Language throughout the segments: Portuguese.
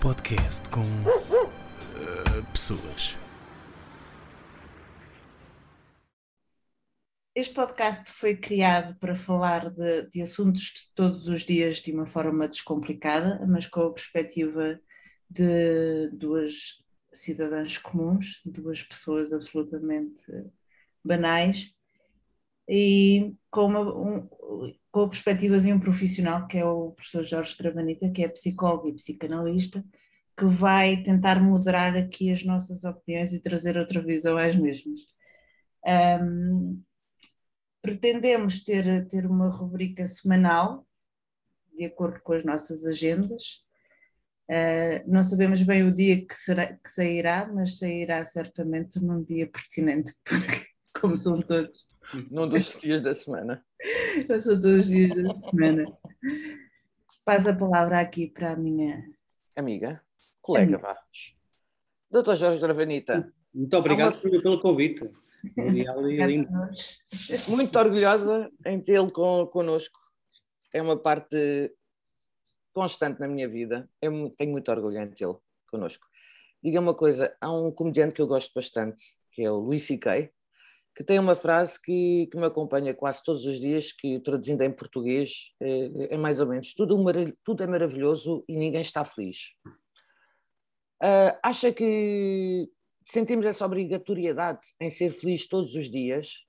podcast com. eh, pessoas. Este podcast foi criado para falar de, de assuntos de todos os dias de uma forma descomplicada, mas com a perspectiva de duas cidadãs comuns, duas pessoas absolutamente banais, e com, uma, um- com a perspectiva de um profissional que é o professor Jorge Travanita, que é psicólogo e psicanalista, que vai tentar moderar aqui as nossas opiniões e trazer outra visão às mesmas. Ahm, pretendemos ter, ter uma rubrica semanal, de acordo com as nossas agendas. Uh, não sabemos bem o dia que, será, que sairá, mas sairá certamente num dia pertinente, porque, como são todos, num dos dias da semana. são todos os dias da semana. Passo a palavra aqui para a minha. Amiga, colega, vá. Doutor Jorge Dravanita, Muito obrigado pelo- pelo convite. Muito orgulhosa em tê-lo con- connosco. É uma parte constante na minha vida. Eu tenho muito orgulho em tê-lo connosco. Diga uma coisa, há um comediante que eu gosto bastante, que é o Louis C.K., que tem uma frase que, que me acompanha quase todos os dias, que traduzindo em português é, é mais ou menos tudo, tudo é maravilhoso e ninguém está feliz. Ah, acha que sentimos essa obrigatoriedade em ser feliz todos os dias?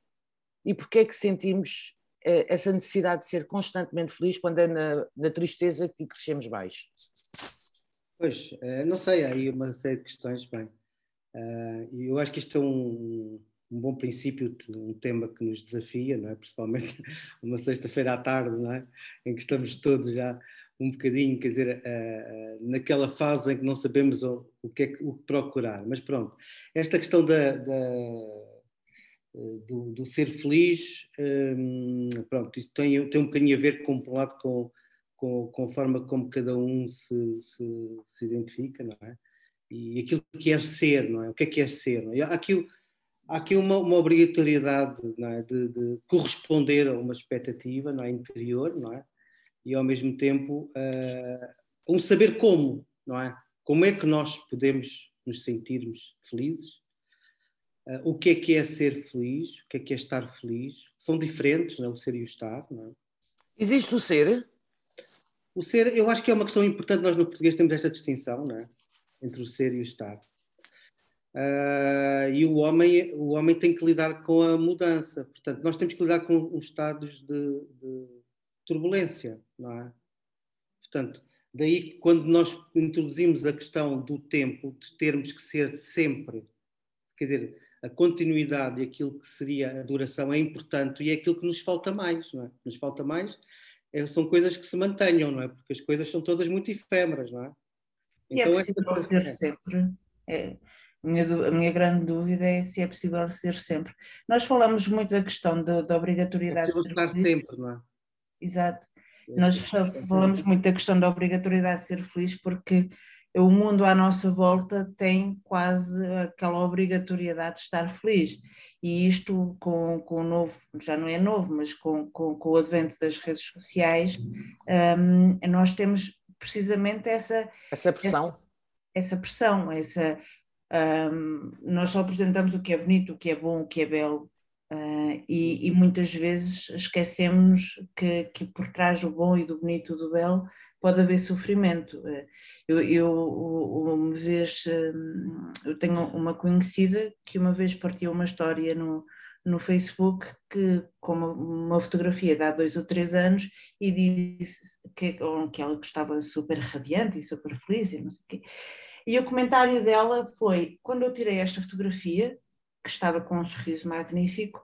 E porquê é que sentimos eh, essa necessidade de ser constantemente feliz quando é na, na tristeza que crescemos mais? Pois, eh, não sei, há aí uma série de questões, bem. E eu acho que isto é um, um bom princípio, um tema que nos desafia, não é? principalmente uma sexta-feira à tarde, não é? em que estamos todos já um bocadinho, quer dizer, eh, naquela fase em que não sabemos o, o que é que o que procurar. Mas pronto, esta questão da, da, eh, do, do ser feliz, hum, pronto, isto tem, tem um bocadinho a ver com, por um lado, com, com, com a forma como cada um se, se, se identifica, não é? E aquilo que é ser, não é? O que é que é ser? Não é? Há aqui, há aqui uma, uma obrigatoriedade é? de, de corresponder a uma expectativa não é? interior, não é? E ao mesmo tempo eh, um saber como, não é? Como é que nós podemos nos sentirmos felizes? Eh, o que é que é ser feliz? O que é que é estar feliz? São diferentes, não é? O ser e o estar, não é? Existe o ser? O ser, eu acho que é uma questão importante, nós no português temos esta distinção, não é? Entre o ser e o estar. Ah, e o homem, o homem tem que lidar com a mudança, portanto, nós temos que lidar com uns estados de, de turbulência, não é? Portanto, daí quando nós introduzimos a questão do tempo, de termos que ser sempre, quer dizer, a continuidade e aquilo que seria a duração é importante e é aquilo que nos falta mais, não é? Nos falta mais é- são coisas que se mantenham, não é? Porque as coisas são todas muito efêmeras, não é? E é esta possível coisa- ser sempre. É, a, minha, a minha grande dúvida é se é possível ser sempre. Nós falamos muito da questão da, da é obrigatoriedade possível de estar ser feliz. sempre, não é? Exato. Nós fa- falamos muito da questão da obrigatoriedade de ser feliz porque o mundo à nossa volta tem quase aquela obrigatoriedade de estar feliz. E isto com, com o novo, já não é novo, mas com, com, com o advento das redes sociais, hum, nós temos precisamente essa, Essa pressão? essa pressão, essa hum, nós só apresentamos o que é bonito, o que é bom, o que é belo, ah, e, e muitas vezes esquecemos que, que por trás do bom e do bonito do belo pode haver sofrimento. Eh, Eu, eu uma vez hum, eu tenho uma conhecida que uma vez partiu uma história no, no Facebook que, com uma, uma fotografia de há dois ou três anos e disse que, que ela estava super radiante e super feliz e não sei o quê. E o comentário dela foi: quando eu tirei esta fotografia, que estava com um sorriso magnífico,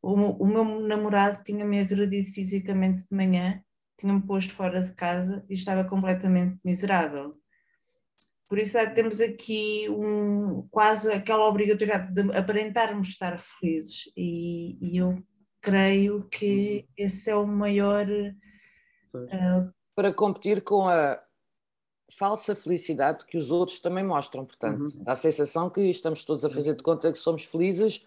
o, o meu namorado tinha-me agredido fisicamente de manhã, tinha-me posto fora de casa e estava completamente miserável. Por isso é que temos aqui um, quase aquela obrigatoriedade de aparentarmos estar felizes. E, e eu creio que esse é o maior ah, Para competir com a falsa felicidade que os outros também mostram. Portanto, dá a sensação que estamos todos a fazer de conta que somos felizes,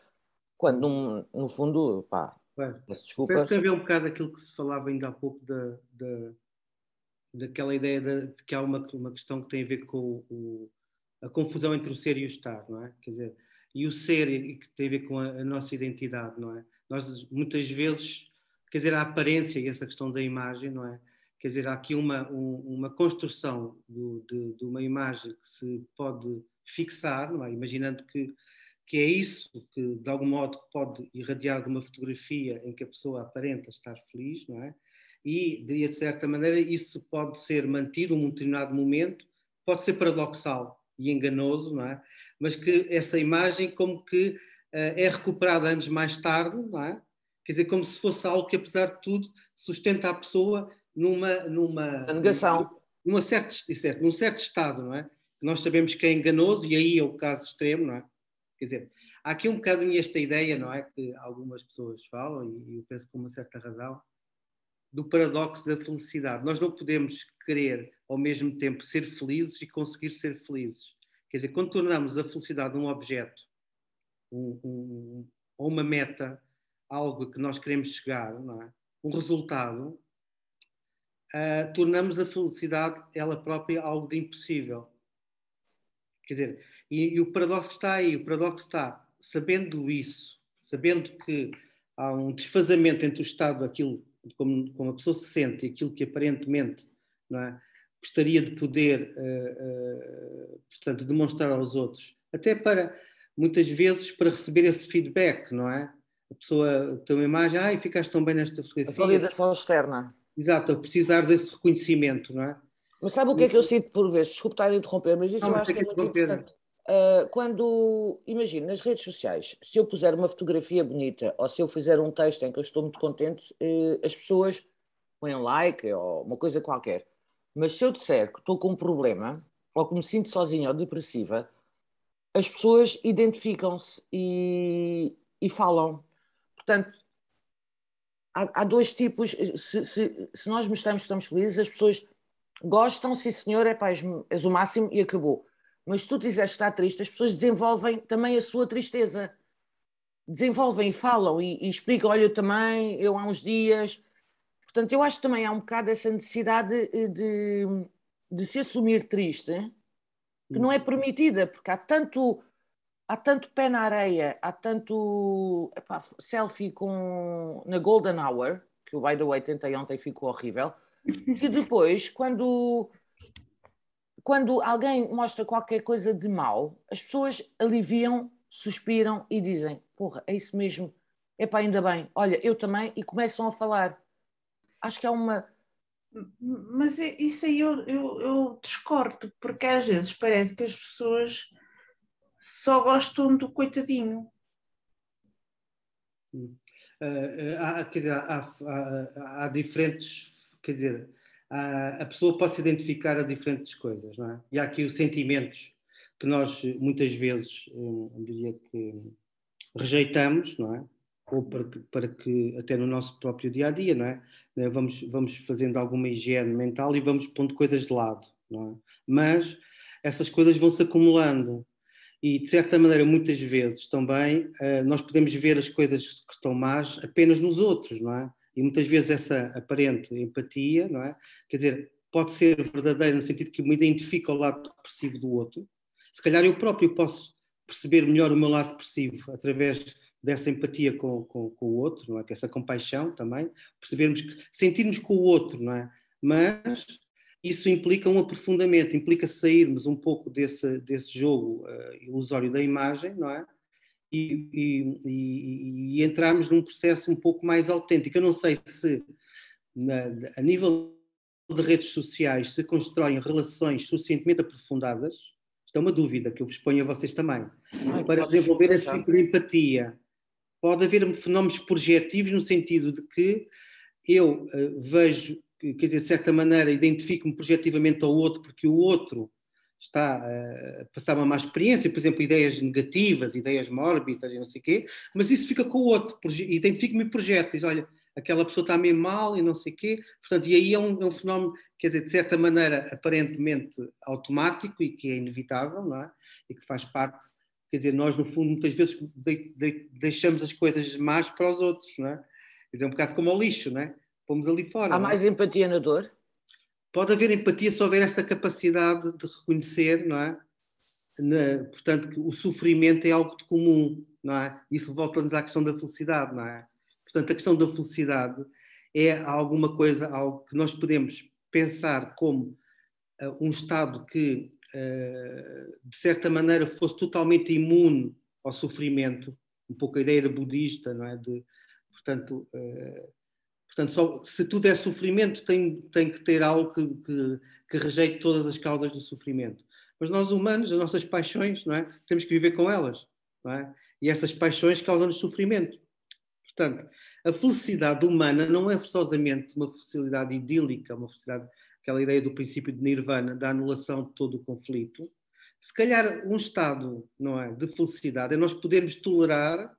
quando no, no fundo, pá, Claro. peço desculpa. Parece que um bocado aquilo que se falava ainda há pouco da, da, daquela ideia de, de, que há uma, uma questão que tem a ver com o, a confusão entre o ser e o estar, não é? Quer dizer, e o ser que tem a ver com a, a, nossa identidade, não é? Nós muitas vezes, quer dizer, a aparência e essa questão da imagem, não é? Quer dizer, há aqui uma, um, uma construção do, de, de, uma imagem que se pode fixar, é? Imaginando que, que é isso que, de algum modo, pode irradiar de uma fotografia em que a pessoa aparenta estar feliz, não é? E, de certa maneira, isso pode ser mantido um determinado momento, pode ser paradoxal e enganoso, não é? Mas que essa imagem como que uh, é recuperada anos mais tarde, não é? Quer dizer, como se fosse algo que, apesar de tudo, sustenta a pessoa numa... numa a negação. Numa certo, certo, num certo estado, não é? Nós sabemos que é enganoso e aí é o caso extremo, não é? Quer dizer, há aqui um bocadinho esta ideia, não é? Que algumas pessoas falam, e eu penso com uma certa razão, do paradoxo da felicidade. Nós não podemos querer, ao mesmo tempo, ser felizes e conseguir ser felizes. Quer dizer, quando tornamos a felicidade um objeto, um, um, uma meta, algo que nós queremos chegar, é? um resultado, uh, tornamos a felicidade ela própria algo de impossível. Quer dizer, e, e o paradoxo está aí, o paradoxo está, sabendo isso, sabendo que há um desfazamento entre o estado daquilo como, como a pessoa se sente e aquilo que aparentemente é, gostaria de poder, uh, uh, portanto, demonstrar aos outros, até para, muitas vezes, para receber esse feedback, não é? A pessoa tem uma imagem, ai, ficaste tão bem nesta fotografia. A validação externa. Exato, a precisar desse reconhecimento, não é? Mas sabe o que é que eu sinto por vezes? Desculpe estar a interromper, mas isso não, eu acho que é muito importante. Uh, quando, imagino, nas redes sociais, se eu puser uma fotografia bonita ou se eu fizer um texto em que eu estou muito contente, uh, as pessoas põem like ou uma coisa qualquer. Mas se eu disser que estou com um problema ou que me sinto sozinha ou depressiva, as pessoas identificam-se e, e falam. Portanto, há, há dois tipos. Se, se, se, nós mostramos que estamos felizes, as pessoas gostam, sim senhor, é pá, és o máximo e acabou mas se tu dizes que está triste, as pessoas desenvolvem também a sua tristeza. Desenvolvem falam e, e explicam: olha, eu também, eu há uns dias. Portanto, eu acho que também há um bocado essa necessidade de, de, de se assumir triste, que não é permitida, porque há tanto, há tanto pé na areia, há tanto epá, selfie com, na Golden Hour, que o by the way tentei ontem ficou horrível, que depois, quando quando alguém mostra qualquer coisa de mal, as pessoas aliviam, suspiram e dizem: Porra, é isso mesmo. Epá, ainda bem. Olha, eu também. E começam a falar. Acho que há uma. Mas isso aí eu, eu, eu discordo, porque às vezes parece que as pessoas só gostam do coitadinho. Uh, há, quer dizer, há, há, há, diferentes, quer dizer, a pessoa pode se identificar a diferentes coisas, não é? E há aqui os sentimentos que nós muitas vezes, eu diria que rejeitamos, não é? Ou para que, para que até no nosso próprio dia a dia, não é? Né, vamos, vamos fazendo alguma higiene mental e vamos pondo coisas de lado, não é? Mas essas coisas vão se acumulando e de certa maneira muitas vezes também eh, nós podemos ver as coisas que estão más apenas nos outros, não é? E muitas vezes essa aparente empatia, não é? Quer dizer, pode ser verdadeira no sentido que me identifica ao lado depressivo do outro. Se calhar eu próprio posso perceber melhor o meu lado depressivo através dessa empatia com, com, com o outro, não é? Que essa compaixão também, percebermos que sentirmos com o outro, não é? Mas isso implica um aprofundamento, implica sairmos um pouco desse, desse jogo uh, ilusório da imagem, não é? e, e, e, entrarmos num processo um pouco mais autêntico. Eu não sei se, na, a nível de redes sociais, se constroem relações suficientemente aprofundadas. Isto é uma dúvida que eu vos ponho a vocês tambem. Ai, para desenvolver esse tipo de empatia. Pode haver fenómenos projetivos no sentido de que eu uh, vejo, quer dizer, de certa maneira, identifico-me projetivamente ao outro porque o outro está a passar uma má experiência, por exemplo, ideias negativas, ideias mórbidas e não sei o quê, mas isso fica com o outro, identifica-me e projeta, diz, olha, aquela pessoa está meio mal e não sei o quê, portanto, e aí é um, é um, fenómeno, quer dizer, de certa maneira, aparentemente automático e que é inevitável, não é? E que faz parte, quer dizer, nós, no fundo, muitas vezes de, de, deixamos as coisas más para os outros, não é? Quer dizer, é um bocado como ao lixo, não é? Pomos ali fora. Há mais é? empatia na dor? pode haver empatia se houver essa capacidade de reconhecer, não é? Na, portanto, que o sofrimento é algo de comum, não é? Isso volta-nos à questão da felicidade, não é? Portanto, a questão da felicidade é alguma coisa, algo que nós podemos pensar como uh, um estado que, uh, de certa maneira, fosse totalmente imune ao sofrimento, um pouco a ideia budista, não é? De, portanto, uh, portanto só, se tudo é sofrimento, tem, tem que ter algo que, que, que rejeite todas as causas do sofrimento. Mas nós humanos, as nossas paixões, não é? Temos que viver com elas, não é? E essas paixões causam-nos sofrimento. Portanto, a felicidade humana não é forçosamente uma felicidade idílica, uma felicidade, aquela ideia do princípio de nirvana, da anulação de todo o conflito. Se calhar um estado não é, de felicidade é nós podermos tolerar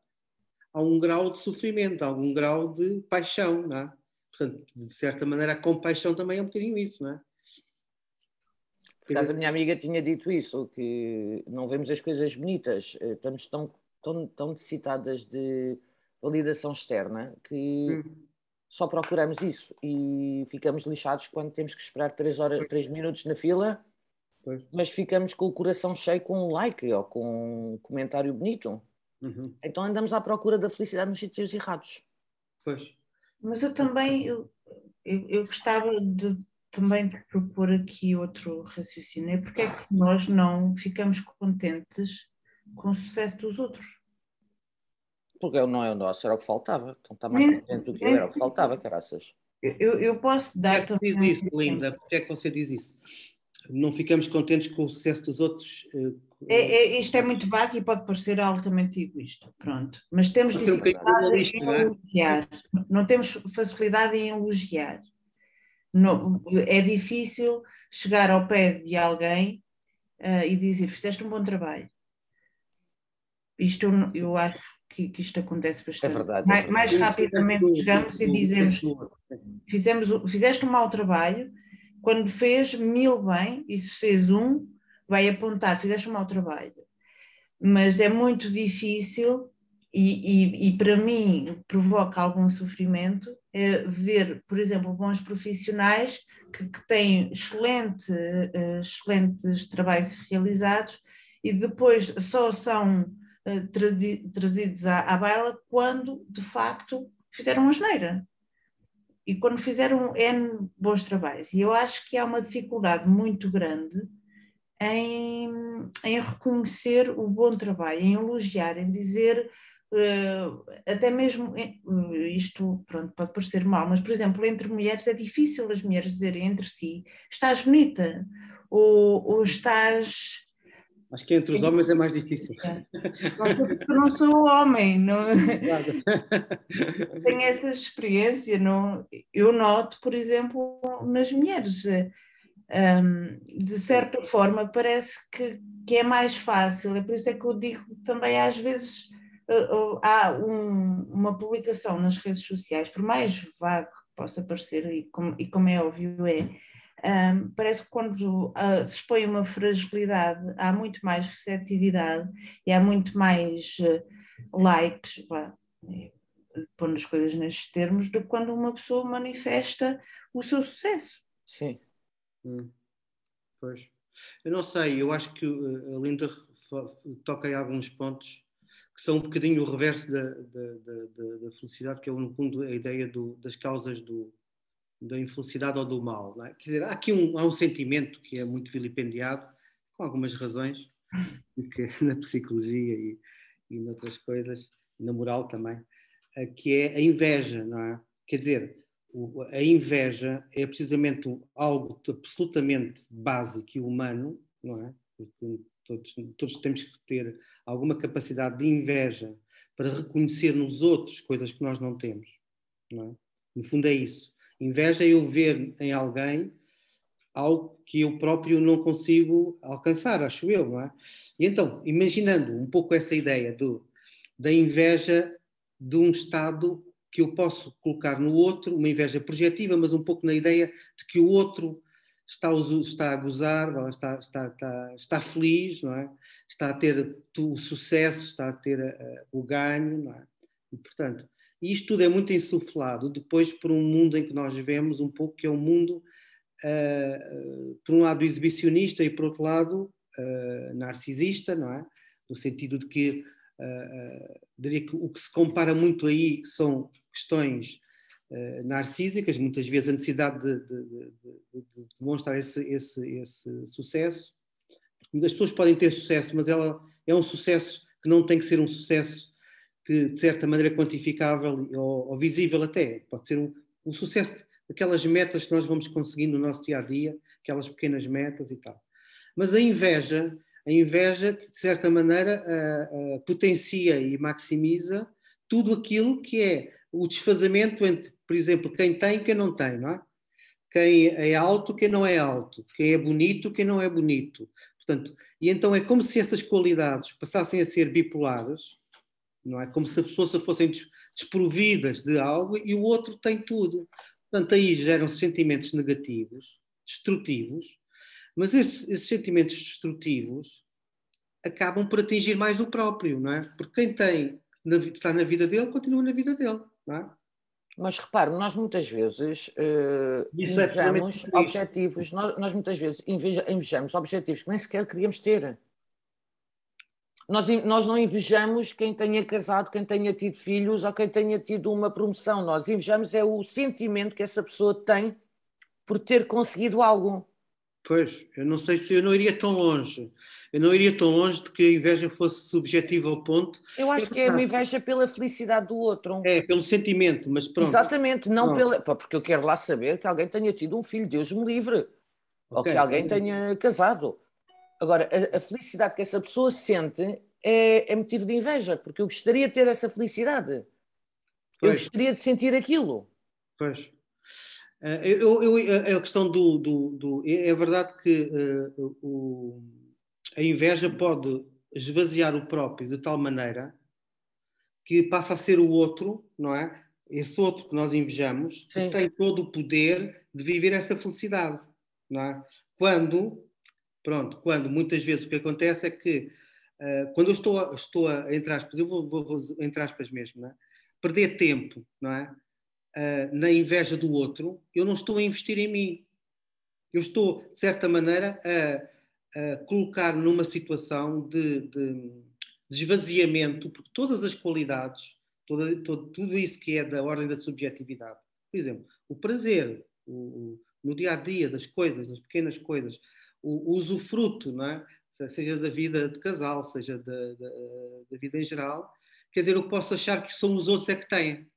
a um grau de sofrimento, algum grau de paixão, não é? Portanto, de certa maneira, a compaixão também é um bocadinho isso, não é? Por acaso a minha amiga tinha dito isso, que não vemos as coisas bonitas, eh, estamos tão, tão, tão necessitadas de validação externa que hum. só procuramos isso e ficamos lixados quando temos que esperar 3 horas, 3 minutos na fila, pois. mas ficamos com o coração cheio com um like ou com um comentário bonito. Uhum. Então andamos à procura da felicidade nos sítios errados. Pois. Mas eu também eu, eu, eu gostava de também de propor aqui outro raciocínio. É porque é que nós não ficamos contentes com o sucesso dos outros? Porque não é o nosso, era o que faltava. Então está mais contente do que eu, era o que faltava, caraças. Eu, eu posso dar Porquê é que diz isso, Linda? Porquê é que você diz isso? Não ficamos contentes com o sucesso dos outros? É, é, isto é muito vago e pode parecer altamente egoísta, pronto. Mas temos dificuldade em não é? elogiar. Não temos facilidade em elogiar. Não, é difícil chegar ao pé de alguém uh, e dizer fizeste um bom trabalho. Isto eu, eu acho que, que isto acontece bastante. É verdade. Mais, é mais rapidamente chegamos e dizemos: fizemos, fizeste um mau trabalho, quando fez mil bem e se fez um, vai apontar: fizeste um mau trabalho. Mas é muito difícil e, e, e, para mim provoca algum sofrimento é ver, por exemplo, bons profissionais que, que têm excelente, uh, excelentes trabalhos realizados e depois só são eh, trazidos à, à baila quando, de facto, fizeram uma geneira. E quando fizeram N bons trabalhos. E eu acho que há uma dificuldade muito grande em, em reconhecer o bom trabalho, em elogiar, em dizer. Uh, até mesmo uh, isto pronto, pode parecer mal, mas por exemplo, entre mulheres é difícil as mulheres dizerem entre si estás bonita ou, ou estás Acho que entre os homens é mais difícil. Eu não sou homem, não... tenho essa experiência. Não... Eu noto, por exemplo, nas mulheres, um, de certa forma, parece que, que é mais fácil. É por isso é que eu digo também, às vezes, uh, há um, uma publicação nas redes sociais, por mais vago que possa parecer, e como, e como é óbvio, é um, parece que quando uh, se expõe uma fragilidade há muito mais receptividade e há muito mais uh, likes, pondo as coisas nestes termos, do que quando uma pessoa manifesta o seu sucesso. Sim. Hum. Pois. Eu não sei, eu acho que uh, a Linda toca em alguns pontos que são um bocadinho o reverso da, da, da, da felicidade, que é no fundo a ideia do, das causas do, da infelicidade ou do mal. É? Quer dizer, há aqui um, há um sentimento que é muito vilipendiado, com algumas razões, que, na psicologia e, e noutras coisas, na moral também, eh, que é a inveja, não é? Quer dizer, a inveja é precisamente algo absolutamente básico e humano, não é? Todos, todos temos que ter alguma capacidade de inveja para reconhecer nos outros coisas que nós não temos, não é? No fundo é isso. Inveja é eu ver em alguém algo que eu próprio não consigo alcançar, acho eu, não é? E então, imaginando um pouco essa ideia do, da inveja de um estado que eu posso colocar no outro, uma inveja projetiva, mas um pouco na ideia de que o outro está, está a gozar, está, está, está, está feliz, não é? está a ter o sucesso, está a ter uh, o ganho, não é? E, portanto, isto tudo é muito insuflado depois por um mundo em que nós vivemos um pouco que é um mundo uh, por um lado, exibicionista e, por outro lado, uh, narcisista, não é? No sentido de que, diria que o que se compara muito aí são questões narcísicas, muitas vezes a necessidade de, de, de, de demonstrar esse, esse, esse sucesso. As pessoas podem ter sucesso, mas ela é um sucesso que não tem que ser um sucesso que, de certa maneira, quantificável ou, ou visível até. Pode ser um, um sucesso aquelas metas que nós vamos conseguindo no nosso dia a dia, aquelas pequenas metas e tal. Mas a inveja, a inveja, de certa maneira, potencia e maximiza tudo aquilo que é o desfazamento entre, por exemplo, quem tem e quem não tem, não é? Quem é alto, quem não é alto, quem é bonito, quem não é bonito. Portanto, e então é como se essas qualidades passassem a ser bipolares, não é? Como se as pessoas fossem desprovidas de algo e o outro tem tudo. Portanto, aí geram-se sentimentos negativos, destrutivos, mas esses, esses, sentimentos destrutivos acabam por atingir mais o próprio, não é? Porque quem tem, na, está na vida dele, continua na vida dele, não é? Mas repare, nós muitas vezes uh, invejamos é objetivos, nós, nós, muitas vezes invejamos objetivos que nem sequer queríamos ter. Nós, nós não invejamos quem tenha casado, quem tenha tido filhos ou quem tenha tido uma promoção. Nós invejamos é o sentimento que essa pessoa tem por ter conseguido algo. Pois, eu não sei se eu não iria tão longe. Eu não iria tão longe de que a inveja fosse subjetiva ao ponto. Eu acho que é uma inveja pela felicidade do outro. É, pelo sentimento, mas pronto. Exatamente, não pela. Porque eu quero lá saber que alguém tenha tido um filho, Deus me livre. Okay. Ou que alguém tenha casado. Agora, a, a, felicidade que essa pessoa sente é, é, motivo de inveja, porque eu gostaria de ter essa felicidade. Pois. Eu gostaria de sentir aquilo. Pois. Uh, eu, eu, a questão do. do, do é, é verdade que uh, o, a inveja pode esvaziar o próprio de tal maneira que passa a ser o outro, não é? Esse outro que nós invejamos, Sim. que tem todo o poder de viver essa felicidade, não é? Quando Pronto, quando muitas vezes o que acontece é que uh, quando eu estou, a, estou a, entre aspas, eu vou, vou, vou entre aspas mesmo, é? perder tempo, não é? Uh, na inveja do outro, eu não estou a investir em mim. Eu estou, de certa maneira, a, a colocar numa situação de, de, de, esvaziamento, porque todas as qualidades, toda, todo, tudo isso que é da ordem da subjetividade, por exemplo, o prazer, o, o, no dia a dia das coisas, das pequenas coisas, o usufruto, não é? seja da vida de casal, seja da, da, da, vida em geral, quer dizer, eu posso achar que são os outros é que têm,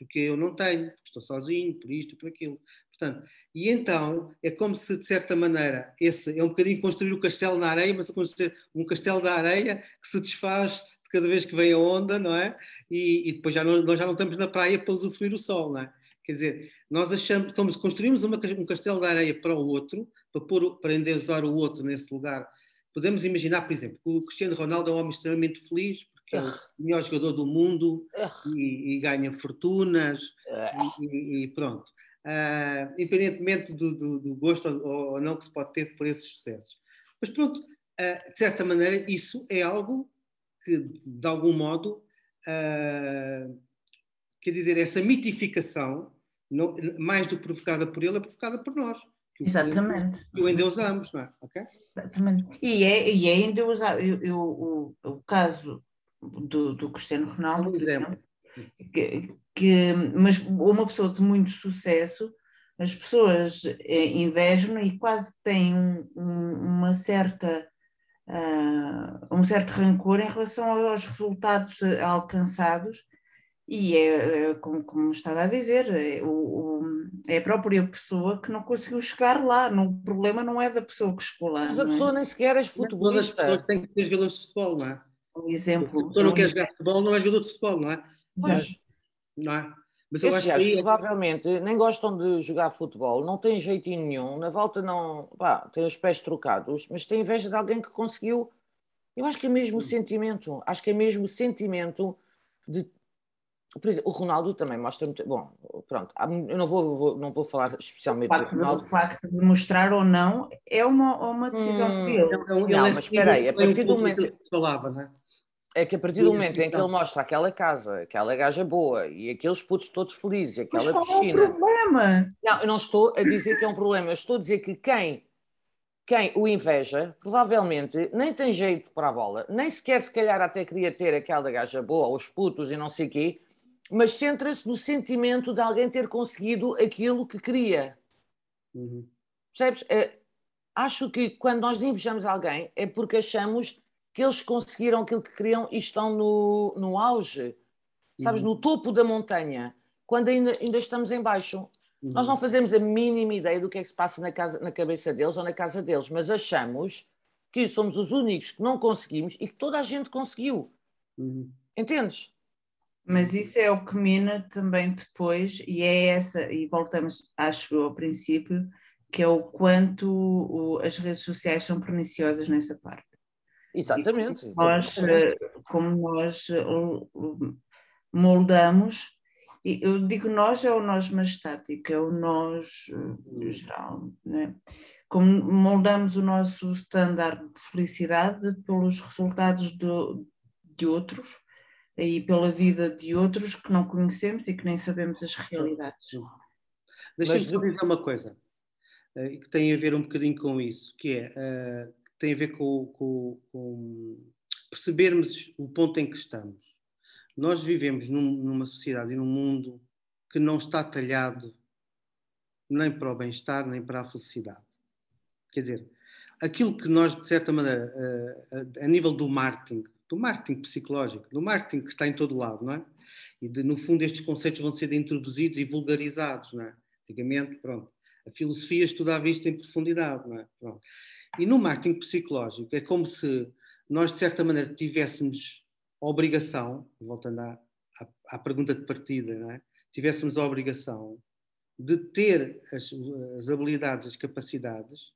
porque eu não tenho, estou sozinho, por isto, por aquilo. Portanto, e então é como se, de certa maneira, esse é um bocadinho construir o castelo na areia, mas é construir um castelo da areia que se desfaz de cada vez que vem a onda, não é? E, e depois já não, nós já não estamos na praia para usufruir o sol, não é? Quer dizer, nós achamos, estamos, construímos uma, um castelo de areia para o outro, para, pôr, para endeusar o outro nesse lugar. Podemos imaginar, por exemplo, que o Cristiano Ronaldo é um homem extremamente feliz, é o melhor jogador do mundo e, e ganha fortunas e, e, pronto. Uh, independentemente do, do, do, gosto ou, ou não que se pode ter por esses sucessos. Mas pronto, uh, de certa maneira, isso é algo que, de algum modo, uh, quer dizer, essa mitificação, não, mais do que provocada por ele, é provocada por nós. Exatamente. E o endeusamos, não é? Okay? Exatamente. E é, e é endeusado. Eu, eu, o, o caso do, do Cristiano Ronaldo, por exemplo, que, que, mas uma pessoa de muito sucesso, as pessoas eh, invejam e quase têm um, um, uma certa. Uh, um certo rancor em relação aos resultados alcançados e é, é, como, como, estava a dizer, é, o, é, a própria pessoa que não conseguiu chegar lá. No, o problema não é da pessoa que chegou lá. Mas a é? pessoa é? nem sequer é futebolista. As pessoas têm que ser jogadores de futebol, não é? Um exemplo. Pessoa não quer jogar futebol, não é jogador de futebol, não é? Pois. Não é? Mas eu acho que... provavelmente nem gostam de jogar futebol, não têm jeitinho nenhum, na volta não, pá, têm os pés trocados, mas têm inveja de alguém que conseguiu. Eu acho que é mesmo o sentimento, acho que é mesmo o sentimento de por exemplo, o Ronaldo também mostra muito. Bom, pronto, eu não vou, vou não vou falar especialmente do Ronaldo. O facto de mostrar ou não é uma, uma decisão hum, dele. Não, não, não mas espera aí, a partir do momento. Que se falava, não é? É que a partir do momento em que ele mostra aquela casa, aquela gaja boa e aqueles putos todos felizes, aquela Mas piscina. é o problema? Não, eu não estou a dizer que é um problema, eu estou a dizer que quem, quem o inveja, provavelmente nem tem jeito para a bola, nem sequer se calhar até queria ter aquela gaja boa, os putos e não sei o quê, mas centra-se no sentimento de alguém ter conseguido aquilo que queria. Uhum. Percebes? Eh, acho que quando nós invejamos alguém é porque achamos que eles conseguiram aquilo que queriam e estão no, no auge, sabes, Uhum. no topo da montanha, quando ainda, ainda estamos em baixo. Uhum. Nós não fazemos a mínima ideia do que é que se passa na, casa, na cabeça deles ou na casa deles, mas achamos que somos os únicos que não conseguimos e que toda a gente conseguiu. Uhum. Entendes? Mas isso é o que mina também depois, e é essa, e voltamos, acho eu, ao princípio, que é o quanto o- as redes sociais são perniciosas nessa parte. Exatamente. Nós, eh, como nós moldamos, e eu digo nós é o nós majestático, é o nós eh, geral, né? como moldamos o nosso standard de felicidade pelos resultados do- de outros e pela vida de outros que não conhecemos e que nem sabemos as realidades. Deixa-me Mas só dizer uma coisa, eh, que tem a ver um bocadinho com isso, que é, eh, tem a ver com, com- com percebermos o ponto em que estamos. Nós vivemos num- numa sociedade e num mundo que não está talhado nem para o bem-estar, nem para a felicidade. Quer dizer, aquilo que nós, de certa maneira, eh, a, a nível do marketing, do marketing psicológico, do marketing que está em todo lado, não é? E de, no fundo estes conceitos vão ser introduzidos e vulgarizados, não é? Antigamente, pronto, a filosofia estudava isto em profundidade, não é? Pronto. E no marketing psicológico é como se nós, de certa maneira, tivéssemos a obrigação, voltando à, à, à pergunta de partida, não é? tivéssemos a obrigação de ter as, as habilidades, as capacidades,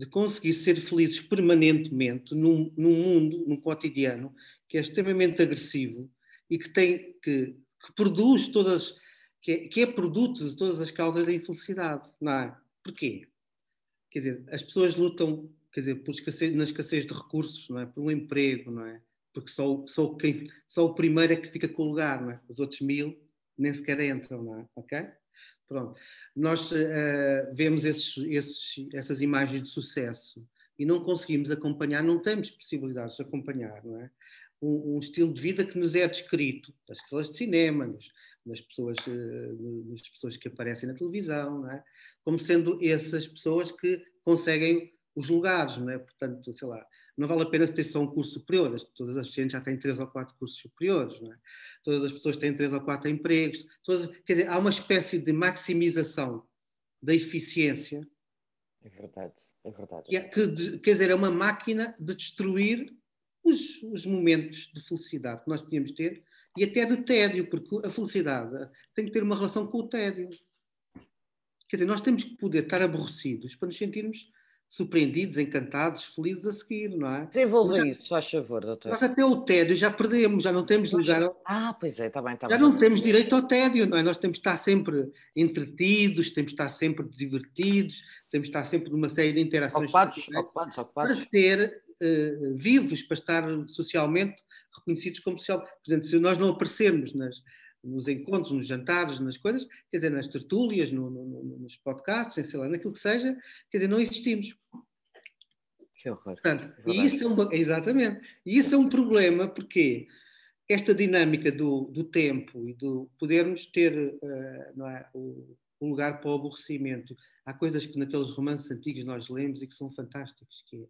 de conseguir ser felizes permanentemente num, num mundo, num cotidiano, que é extremamente agressivo e que tem que, que produz todas, que é, que é produto de todas as causas da infelicidade, não é? Porquê? Quer dizer, as pessoas lutam, quer dizer, por escassez, na escassez de recursos, não é? Por um emprego, não é? Porque só, só, quem, só o primeiro é que fica com o lugar, não é? Os outros mil nem sequer entram, não é? Ok? Pronto. Nós uh, vemos esses, esses, essas imagens de sucesso e não conseguimos acompanhar, não temos possibilidades de acompanhar, não é? Um, um, estilo de vida que nos é descrito das estrelas de cinema, nos, nas, pessoas, uh, nas pessoas que aparecem na televisão, não é? como sendo essas pessoas que conseguem os lugares, não é? Portanto, sei lá, não vale a pena ter só um curso superior, todas as pessoas já têm três ou quatro cursos superiores, não é? Todas as pessoas têm três ou quatro empregos, todas, quer dizer, há uma espécie de maximização da eficiência. É verdade, é verdade. Que, é, que quer dizer, é uma máquina de destruir os, os, momentos de felicidade que nós podíamos ter e até de tédio, porque a felicidade tem que ter uma relação com o tédio. Quer dizer, nós temos que poder estar aborrecidos para nos sentirmos surpreendidos, encantados, felizes a seguir, não é? Desenvolva já, isso, faz favor, doutor. Nós até o tédio já perdemos, já não temos lugar. Ao... Ah, pois é, está bem, está Já bem. não temos direito ao tédio, não é? Nós temos que estar sempre entretidos, temos que estar sempre divertidos, temos que estar sempre numa série de interações. Ocupados, ocupados, ocupados. Para ser uh, vivos, para estar socialmente reconhecidos como social. Portanto, se nós não aparecermos nas, nos encontros, nos jantares, nas coisas, quer dizer, nas tertúlias, no, no, nos podcasts, sei lá, naquilo que seja, quer dizer, não existimos. Que horror. Portanto, e isso é um, exatamente. E isso é um problema porque esta dinâmica do, do tempo e do podermos ter uh, não é, o, o, lugar para o aborrecimento. Há coisas que naqueles romances antigos nós lemos e que são fantásticos, que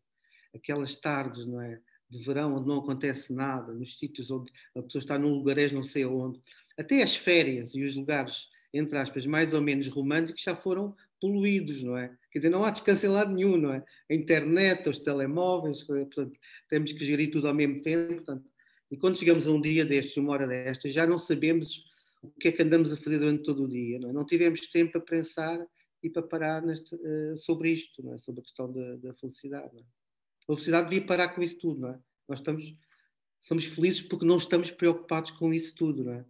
é aquelas tardes, não é? De verão onde não acontece nada, nos sítios onde a pessoa está num lugarejo não sei aonde. Até as férias e os lugares, entre aspas, mais ou menos românticos já foram poluídos, não é? Quer dizer, não há descanso em lado nenhum, não é? A internet, os telemóveis, portanto, temos que gerir tudo ao mesmo tempo. Portanto, e quando chegamos a um dia destes, uma hora destas, já não sabemos o que é que andamos a fazer durante todo o dia, não é? Não tivemos tempo para pensar e para parar neste, uh, sobre isto, não é? Sobre a questão da, da felicidade, é? A felicidade devia parar com isso tudo, não é? Nós estamos, somos felizes porque não estamos preocupados com isso tudo, não é?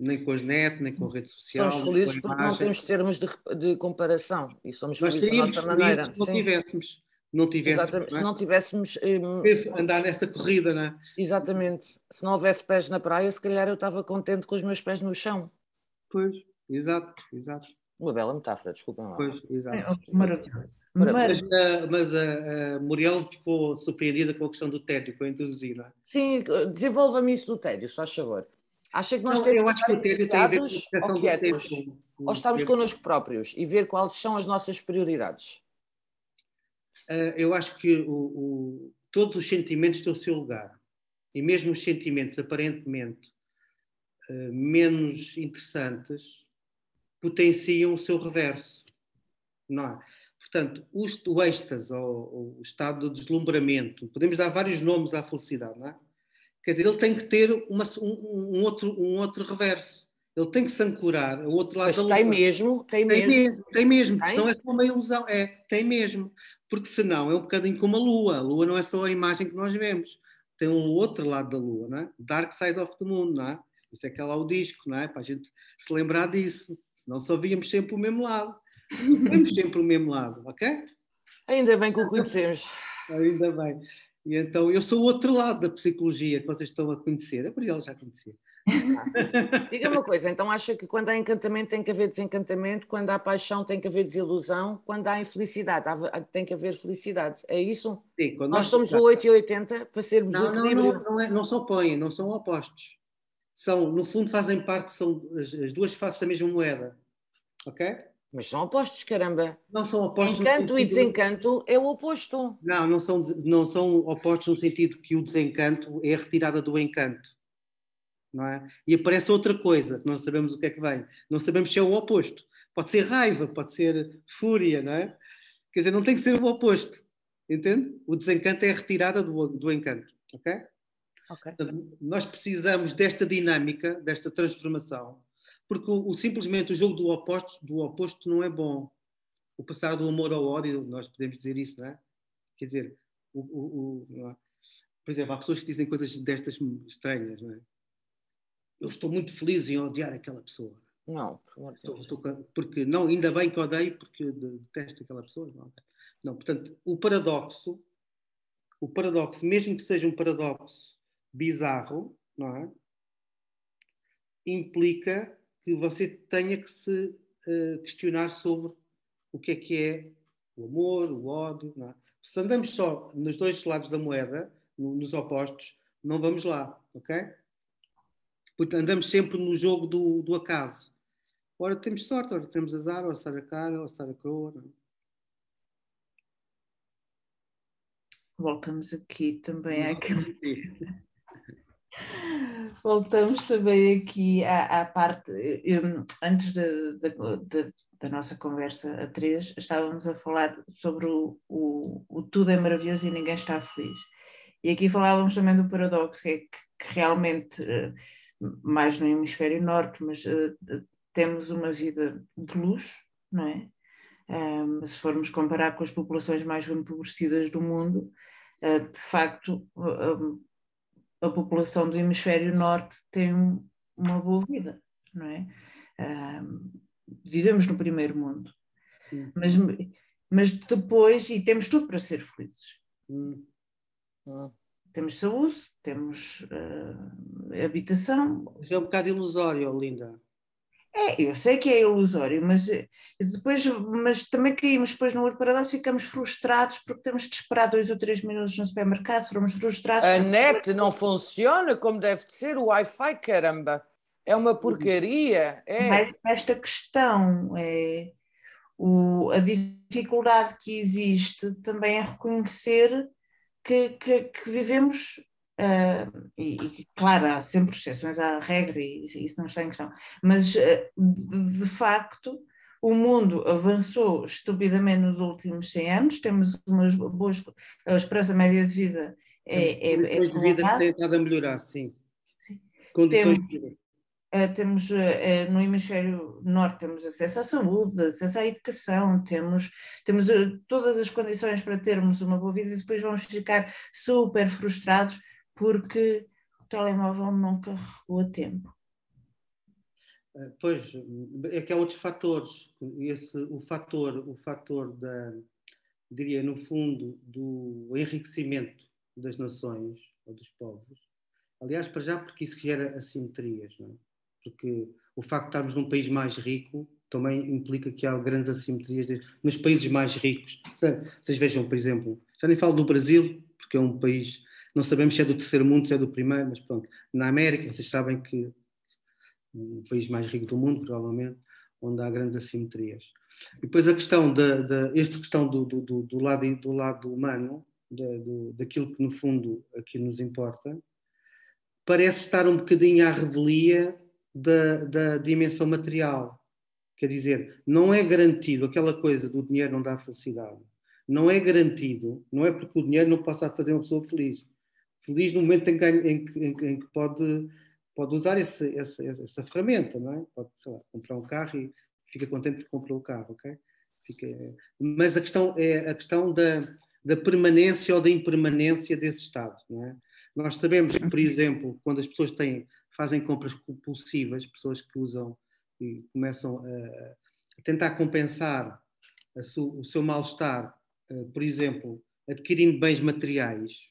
Nem com a net, nem com a rede social. Somos felizes porque não temos termos de, de, comparação e somos Nós felizes da nossa maneira. Se não tivéssemos. não tivéssemos, Exatamente. não é? Se não tivéssemos. hum, andar nessa corrida, não é? Exatamente. Se não houvesse pés na praia, se calhar eu estava contente com os meus pés no chão. Pois, exato, exato, Uma bela metáfora, desculpem lá. pois, exato. É maravilhoso. Maravilhoso. Mas, a- mas a, a Muriel ficou surpreendida com a questão do tédio que eu introduzi, não é? Sim, desenvolva-me isso do tédio, se faz favor. Acha que nós Não, temos eu que acho que o estar tédio tem a ver com a entediados percepção ou quietos? tempo. Ou estamos connosco próprios e ver quais são as nossas prioridades? Eh, eu acho que o- o- todos os sentimentos têm o seu lugar. E mesmo os sentimentos aparentemente eh, menos interessantes potenciam o seu reverso. Não é? Portanto, o, o êxtase ou, o estado de deslumbramento, podemos dar vários nomes à felicidade, não é? Quer dizer, ele tem que ter uma- um, um outro, um outro reverso. Ele tem que se ancorar ao outro lado Mas da tem lua. mesmo, tem Tem mesmo. mesmo, tem mesmo, Tem? senão é só uma ilusão. É, tem mesmo. Porque senão é um bocadinho como a Lua. A Lua não é só a imagem que nós vemos. Tem um outro lado da Lua, não é? Dark Side of the Moon, não é? Isso é que é lá o disco, não é? Para a gente se lembrar disso. Senão só víamos sempre o mesmo lado. Vemos sempre o mesmo lado, ok? Ainda bem que o conhecemos. Ainda bem. E então eu sou o outro lado da psicologia que vocês estão a conhecer. A Muriel já conhecia. Diga uma coisa, então acha que quando há encantamento tem que haver desencantamento, quando há paixão tem que haver desilusão, quando há infelicidade há- tem que haver felicidade. É isso? Sim, quando Nós somos o 8 e 80 para sermos o Não, não, não, não, é, não se opõem, não são opostos. São, no fundo, fazem parte, são as, as duas faces da mesma moeda. Ok? Mas são opostos, caramba. Não são opostos. Encanto e desencanto é o oposto. Não, não são, não são opostos no sentido que o desencanto é a retirada do encanto. Não é? E aparece outra coisa, que não sabemos o que é que vem. Não sabemos se é o oposto. Pode ser raiva, pode ser fúria, não é? Quer dizer, não tem que ser o oposto. Entende? O desencanto é a retirada do, do encanto. Ok? Ok. Portanto, nós precisamos desta dinâmica, desta transformação, porque o, o- simplesmente o jogo do oposto, do oposto não é bom. O passar do amor ao ódio, nós podemos dizer isso, não é? Quer dizer, o, o- o- é? por exemplo, há pessoas que dizem coisas destas estranhas, não é? Eu estou muito feliz em odiar aquela pessoa. Não, por favor. Estou- estou porque não, ainda bem que odeio, porque detesto aquela pessoa. Não, não, portanto, o paradoxo, o paradoxo, mesmo que seja um paradoxo bizarro, não é? Implica que você tenha que se eh, questionar sobre o que é que é o amor, o ódio, é? Se andamos só nos dois lados da moeda, no- nos opostos, não vamos lá, ok? Portanto, andamos sempre no jogo do, do acaso. Ora temos sorte, ora temos azar, ora estar a cara, ora estar a coroa. não é? Voltamos aqui também àquele. Voltamos também aqui à, à parte. eu, antes da, da, nossa conversa a três, estávamos a falar sobre o, o, o tudo é maravilhoso e ninguém está feliz. E aqui falávamos também do paradoxo, que é que, que realmente, eh, mais no hemisfério norte, mas eh, temos uma vida de luxo, não é? Se formos comparar com as populações mais empobrecidas do mundo, eh, de facto, a população do hemisfério norte tem um- uma boa vida, não é? Vivemos no primeiro mundo, mas, mas depois, e temos tudo para ser felizes. Hum. Temos saúde, temos ah, habitação. Isso é um bocado ilusório, Linda. É, eu sei que é ilusório, mas eh, depois, mas também caímos depois no outro paradoxo e ficamos frustrados porque temos de esperar dois ou três minutos no supermercado, fomos frustrados. A porque- net não funciona como deve de ser, o Wi-Fi, caramba. É uma porcaria. É. mais esta questão é o, a dificuldade que existe também é reconhecer que, que, que vivemos ah, e, e, claro há sempre exceções à regra e isso, não está em questão mas ah, de, de facto o mundo avançou estupidamente nos últimos 100 anos temos umas boas a esperança média de vida é, é, é de vida que têm estado a melhorar, sim. Sim. Condições Temos- de vida. Uh, temos uh, uh, no hemisfério norte temos acesso à saúde, acesso à educação, temos, temos uh, todas as condições para termos uma boa vida e depois vamos ficar super frustrados porque o telemóvel não carregou a tempo. Eh, Pois, é que há outros fatores. Esse, o fator, o fator da, diria, no fundo, do enriquecimento das nações ou dos povos. Aliás, para já, porque isso gera assimetrias, não é? Porque o facto de estarmos num país mais rico também implica que há grandes assimetrias nos países mais ricos. Vocês vejam, por exemplo, já nem falo do Brasil, porque é um país, não sabemos se é do terceiro mundo, se é do primeiro, mas pronto. Na América, vocês sabem que o país mais rico do mundo, provavelmente, onde há grandes assimetrias. E depois a questão da, esta questão do, do, do, lado, do lado humano, do, daquilo que no fundo aqui nos importa, parece estar um bocadinho à revelia da, da dimensão material. Quer dizer, não é garantido aquela coisa do dinheiro não dá felicidade. Não é garantido, não é porque o dinheiro não possa fazer uma pessoa feliz. Feliz no momento em que, em que, em que, pode, pode usar esse, essa, essa ferramenta, não é? Pode, sei lá, comprar um carro e fica contente que comprou o carro, ok? Fica... Mas a questão é a questão da, da permanência ou da impermanência desse estado, não é? Nós sabemos que, por exemplo, quando as pessoas têm, fazem compras compulsivas, pessoas que usam e começam a, a tentar compensar a su, o seu mal-estar, uh, por exemplo, adquirindo bens materiais,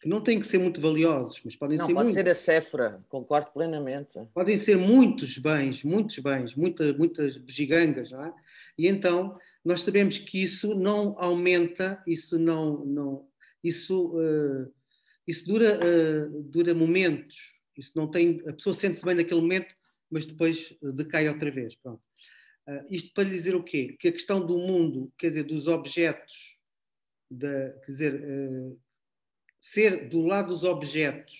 que não têm que ser muito valiosos, mas podem não, ser. Pode muito, ser a Cefra, concordo plenamente. Podem ser muitos bens, muitos bens, muita, muitas gigangas, não é? E então nós sabemos que isso não aumenta, isso não. não isso, uh, isso dura, uh, dura momentos, isso não tem. A pessoa sente-se bem naquele momento, mas depois decai outra vez. Pronto. Uh, isto para lhe dizer o quê? Que a questão do mundo, quer dizer, dos objetos, da, quer dizer, ser do lado dos objetos,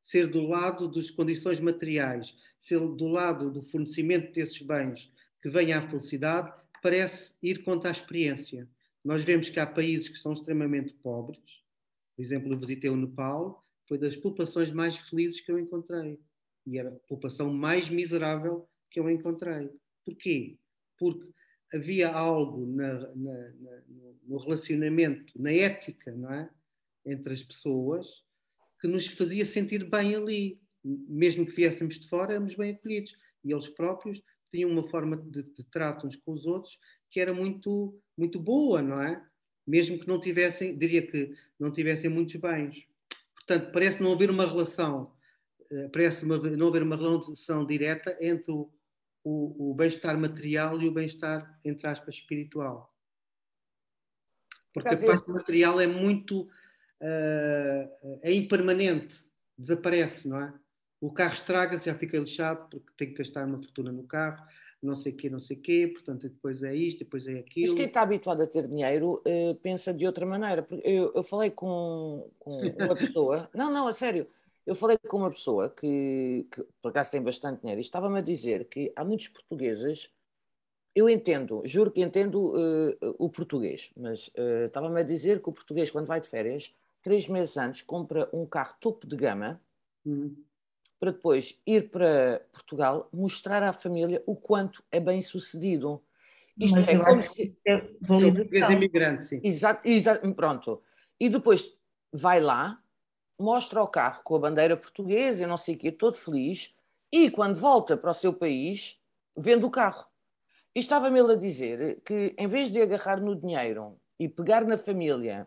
ser do lado das condições materiais, ser do lado do fornecimento desses bens que venha à felicidade, parece ir contra a experiência. Nós vemos que há países que são extremamente pobres. Por exemplo, eu visitei o Nepal, foi das populações mais felizes que eu encontrei. E era a população mais miserável que eu encontrei. Porquê? Porque havia algo na, na, na, no relacionamento, na ética, não é? Entre as pessoas que nos fazia sentir bem ali. Mesmo que viéssemos de fora, éramos bem acolhidos. E eles próprios tinham uma forma de, de trato uns com os outros que era muito, muito boa, não é? Mesmo que não tivessem, diria que não tivessem muitos bens. Portanto, parece não haver uma relação, eh, parece uma, não haver uma relação direta entre o, o, o bem-estar material e o bem-estar, entre aspas, espiritual. Porque a parte material é muito uh, é impermanente, desaparece, não é? O carro estraga-se, já fica lixado porque tem que gastar uma fortuna no carro, não sei o quê, não sei o quê, portanto depois é isto, depois é aquilo. Mas quem está habituado a ter dinheiro uh, pensa de outra maneira. Eu, eu falei com, com uma pessoa, não, não, a sério, eu falei com uma pessoa que, que por acaso tem bastante dinheiro e estava-me a dizer que há muitos portugueses eu entendo, juro que entendo uh, o português, mas uh, estava-me a dizer que o português, quando vai de férias, três meses antes, compra um carro topo de gama uhum. para depois ir para Portugal mostrar à família o quanto é bem sucedido. Isto Mas é como se. É português imigrante, sim. Exato, exato, pronto. E depois vai lá, mostra o carro com a bandeira portuguesa e não sei o quê, todo feliz, e quando volta para o seu país, vende o carro. E estava-me ele a dizer que, em vez de agarrar no dinheiro e pegar na família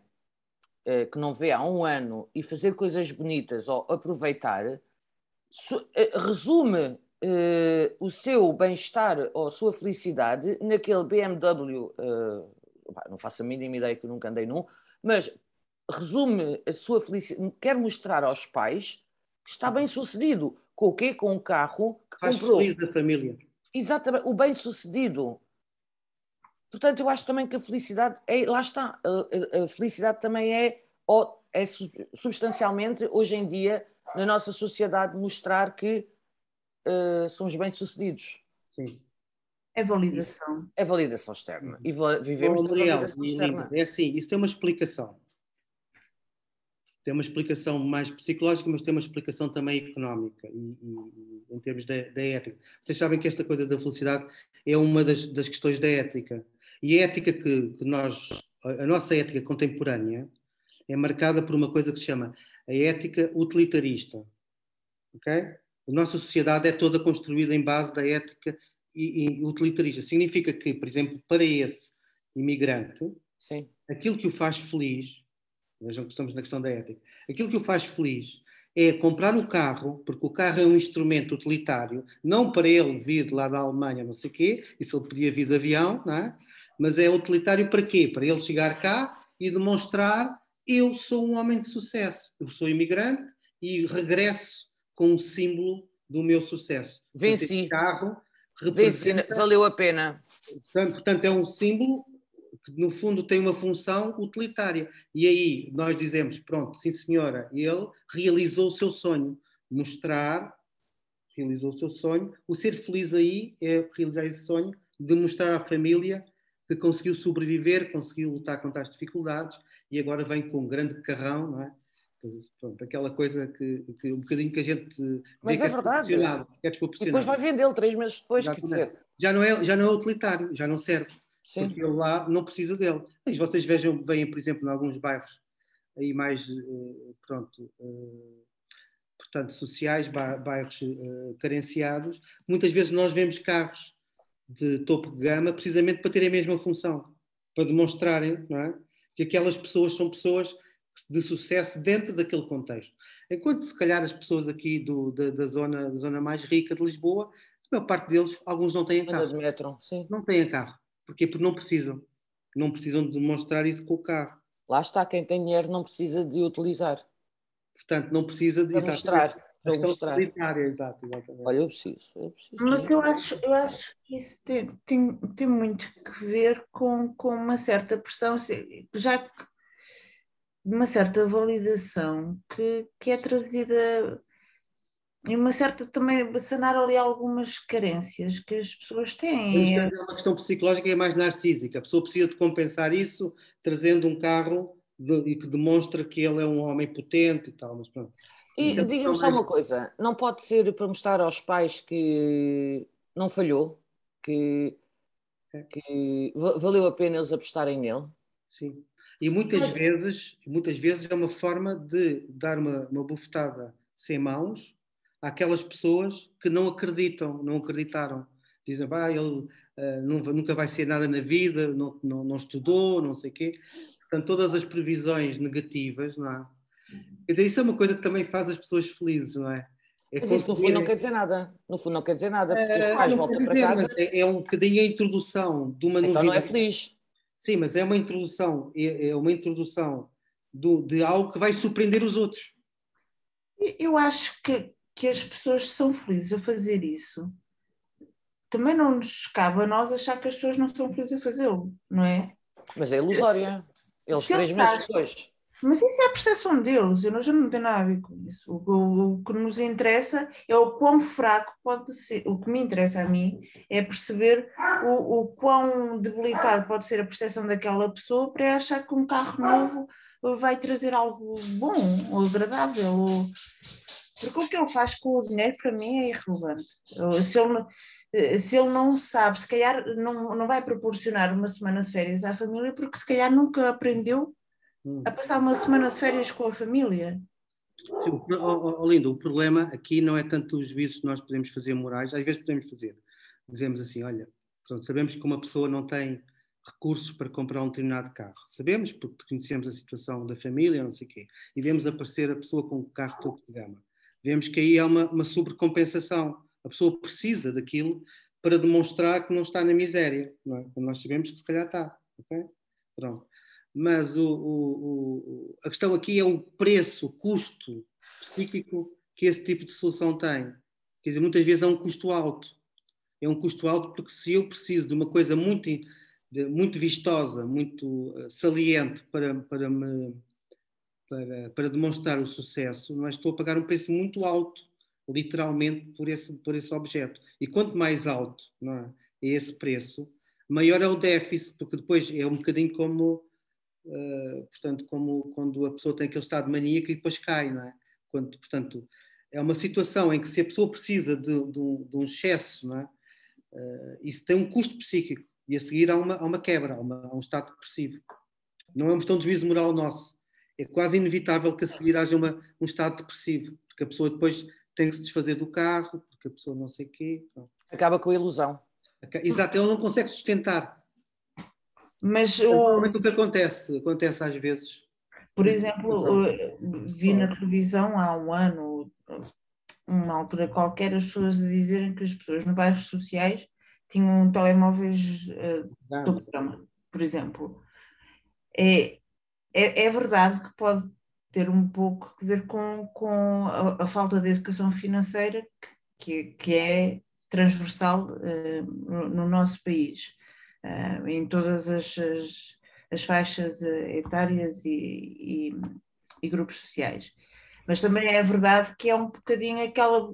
que não vê há um ano e fazer coisas bonitas ou aproveitar, eh, resume uh, o seu bem-estar ou a sua felicidade naquele BMW, uh, não faço a mínima ideia que eu nunca andei num, mas resume a sua felicidade, quer mostrar aos pais que está bem sucedido. Com o quê? Com um carro que Faz comprou. feliz da família. Exatamente, o bem sucedido. Portanto, eu acho também que a felicidade, é, lá está, a, a felicidade também é, é substancialmente, hoje em dia, na nossa sociedade, mostrar que uh, somos bem-sucedidos. Sim. É validação. É validação externa. E vivemos Bom, Mariel, validação externa. É assim, isso tem uma explicação. Tem uma explicação mais psicológica, mas tem uma explicação também económica e, e em termos da, da, ética. Vocês sabem que esta coisa da felicidade é uma das, das questões da ética. E a ética que, que nós, a nossa ética contemporânea, é marcada por uma coisa que se chama a ética utilitarista. Ok? A nossa sociedade é toda construída em base da ética e, e utilitarista. Significa que, por exemplo, para esse imigrante, Sim. aquilo que o faz feliz, vejam que estamos na questão da ética, aquilo que o faz feliz é comprar o carro, porque o carro é um instrumento utilitário, não para ele vir de lá da Alemanha, não sei o quê, isso ele podia vir de avião, não é? mas é utilitário para quê? Para ele chegar cá e demonstrar eu sou um homem de sucesso, eu sou imigrante e regresso com um símbolo do meu sucesso. Venci. carro Venci, valeu a pena. Portanto, é um símbolo que no fundo tem uma função utilitária. E aí nós dizemos, pronto, sim senhora, ele realizou o seu sonho, mostrar, realizou o seu sonho, o ser feliz aí é realizar esse sonho, demonstrar à família que conseguiu sobreviver, conseguiu lutar contra as dificuldades e agora vem com um grande carrão, não é? Pronto, aquela coisa que, que, um bocadinho que a gente mas é, é verdade é e depois vai vendê-lo três meses depois quer dizer. já não é já não é utilitário já não serve Sim. porque ele lá não precisa dele mas vocês vejam veem por exemplo em alguns bairros aí mais uh, pronto uh, portanto sociais bairros uh, carenciados muitas vezes nós vemos carros de topo de gama precisamente para terem a mesma função para demonstrarem não é? que aquelas pessoas são pessoas de sucesso dentro daquele contexto. Enquanto, se calhar, as pessoas aqui do, da, da, zona, da zona mais rica de Lisboa, a maior parte deles, alguns não têm carro. Metro, sim. Não têm carro. Porquê? Porque não precisam. Não precisam de demonstrar isso com o carro. Lá está, quem tem dinheiro não precisa de utilizar. Portanto, não precisa de... Para mostrar. Para mostrar. Exato, exatamente. Olha, eu preciso, eu preciso. Mas eu acho, eu acho que isso tem, tem, tem muito que ver com, com uma certa pressão, já que uma certa validação que, que é trazida e uma certa também sanar ali algumas carências que as pessoas têm. É uma questão psicológica e é mais narcísica. A pessoa precisa de compensar isso trazendo um carro de, e que demonstra que ele é um homem potente e tal. Mas pronto. E então, diga-me só mais... uma coisa: não pode ser para mostrar aos pais que não falhou, que, é. que valeu a pena eles apostarem nele? Sim. E muitas vezes, muitas vezes é uma forma de dar uma, uma bufetada sem mãos àquelas pessoas que não acreditam, não acreditaram. Dizem, ah, ele uh, nunca vai ser nada na vida, não, não, não estudou, não sei o quê. Portanto, todas as previsões negativas, não é? Quer dizer, isso é uma coisa que também faz as pessoas felizes, não é? é mas isso no fundo não quer dizer nada. No fundo não quer dizer nada, porque os eh, pais voltam para casa. É, é, um bocadinho a introdução de uma então novidade. Então não é feliz. Sim, mas é uma introdução, é, é uma introdução do, de algo que vai surpreender os outros. Eu acho que, que as pessoas são felizes a fazer isso. Também não nos cabe a nós achar que as pessoas não são felizes a fazê-lo, não é? Mas é ilusória. Eles três meses depois. Mas isso é a percepção deles, eu já não tenho nada a ver com isso. O, o, o, que nos interessa é o quão fraco pode ser, o que me interessa a mim é perceber o, o quão debilitado pode ser a percepção daquela pessoa para achar que um carro novo vai trazer algo bom ou agradável. Ou... Porque o que ele faz com o dinheiro para mim é irrelevante. Se ele, se ele não sabe, se calhar não, não vai proporcionar uma semana de férias à família porque se calhar nunca aprendeu Hum. a passar uma semana de férias com a família. Sim, oh, oh, Lindo, o problema aqui não é tanto os juízos que nós podemos fazer morais, às vezes podemos fazer. Dizemos assim: olha, pronto, sabemos que uma pessoa não tem recursos para comprar um determinado carro. Sabemos, porque conhecemos a situação da família, não sei o quê, e vemos aparecer a pessoa com um carro topo de gama. Vemos que aí há uma, uma sobrecompensação. A pessoa precisa daquilo para demonstrar que não está na miséria, não é? Quando nós sabemos que se calhar está. Okay? Pronto mas o, o, o, a questão aqui é o preço, o custo psíquico que esse tipo de solução tem. Quer dizer, muitas vezes é um custo alto. É um custo alto porque se eu preciso de uma coisa muito, muito vistosa, muito eh, saliente para, para, me, para, para demonstrar o sucesso, mas estou a pagar um preço muito alto, literalmente, por esse, por esse objeto. E quanto mais alto não é, é esse preço, maior é o déficit, porque depois é um bocadinho como uh, portanto, como quando a pessoa tem aquele estado maníaco e depois cai, não é? Quando, portanto, é uma situação em que se a pessoa precisa de, de, um, de um, excesso, não é? Uh, isso tem um custo psíquico e a seguir há uma, há uma quebra, há, uma, há um estado depressivo. Não é uma questão de juízo moral nosso. É quase inevitável que a seguir haja uma, um estado depressivo, porque a pessoa depois tem que se desfazer do carro, porque a pessoa não sei o quê. Acaba com a ilusão. Exato, ela não consegue sustentar Mas o... o que acontece, acontece às vezes. Por exemplo, vi na televisão há um ano, uma altura qualquer, as pessoas dizerem que as pessoas nos bairros sociais tinham telemóveis uh, do programa, por exemplo. É, é, é, verdade que pode ter um pouco a ver com, com a, a falta de educação financeira que, que é transversal uh, no, no, nosso país, uh, em todas as, as, as faixas etárias e, e, e grupos sociais. Mas também é verdade que é um bocadinho aquela